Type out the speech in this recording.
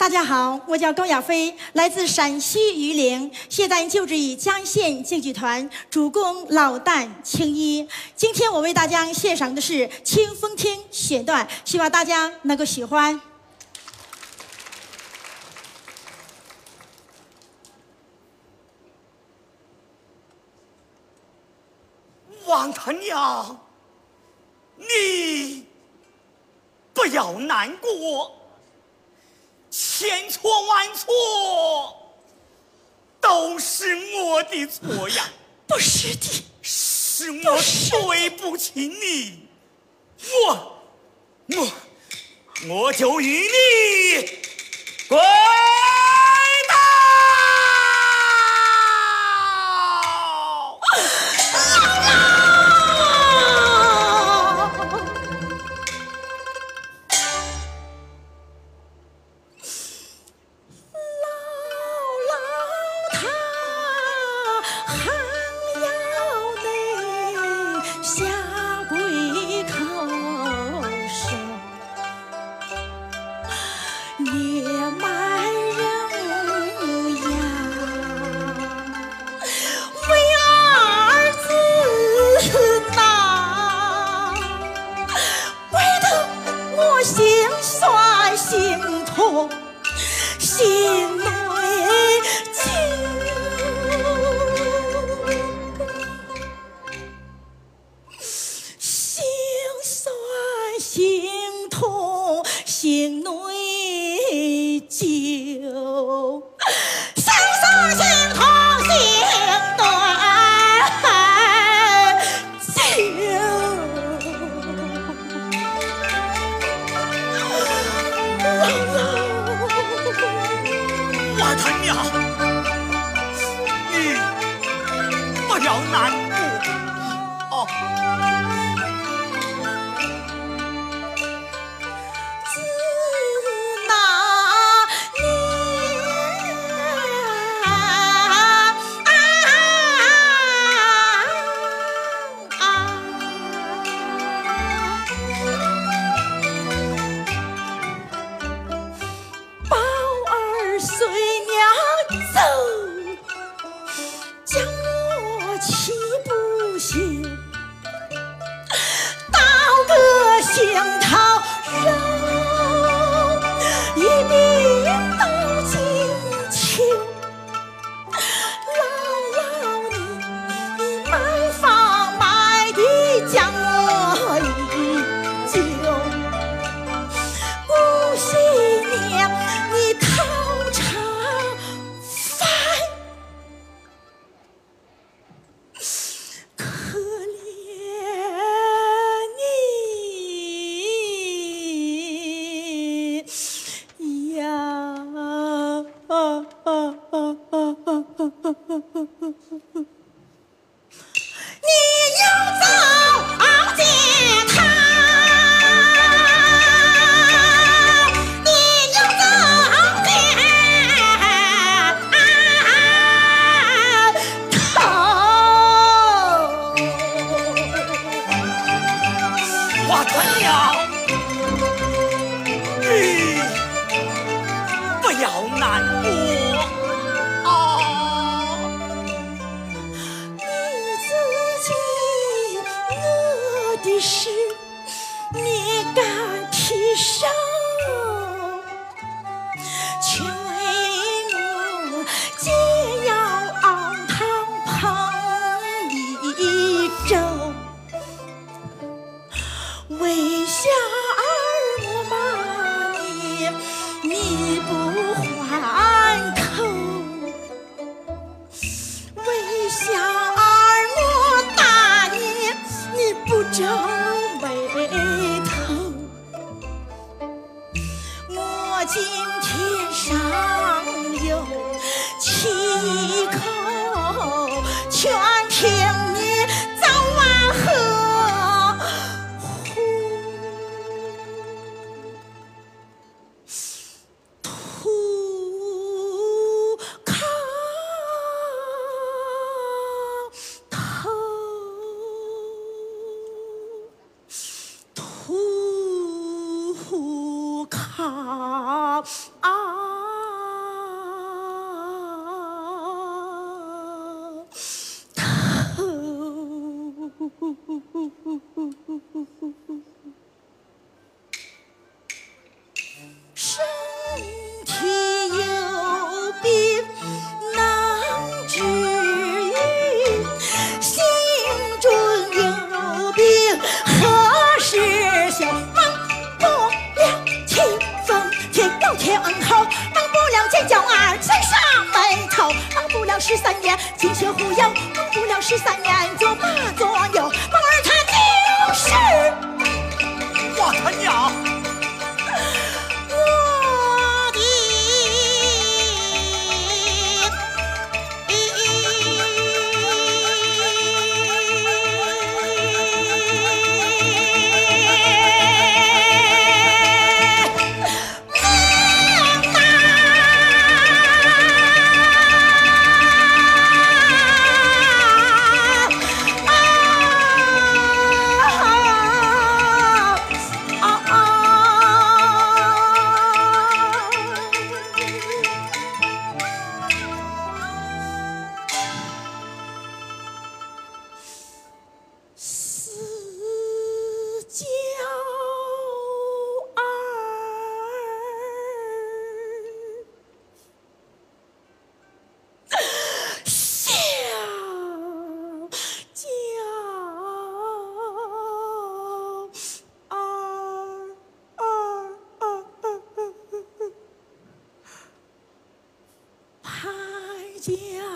大家好，我叫高亚飞，来自陕西榆林，现在就职于江县京剧团，主攻老旦青衣。今天我为大家献上的是《清风厅》选段，希望大家能够喜欢。王他娘，你不要难过。千错万错都是我的错呀！不是的，是我对不起你，我我我就与你滚。难。小儿我骂你你不还口为小儿我打你你不皱眉头。我今天上身体有病难治愈，心中有病何时休？忘不了清风天高厚，忘不了尖角儿青上眉头。十三年金雀忽悠，忘不了十三年做马做牛，家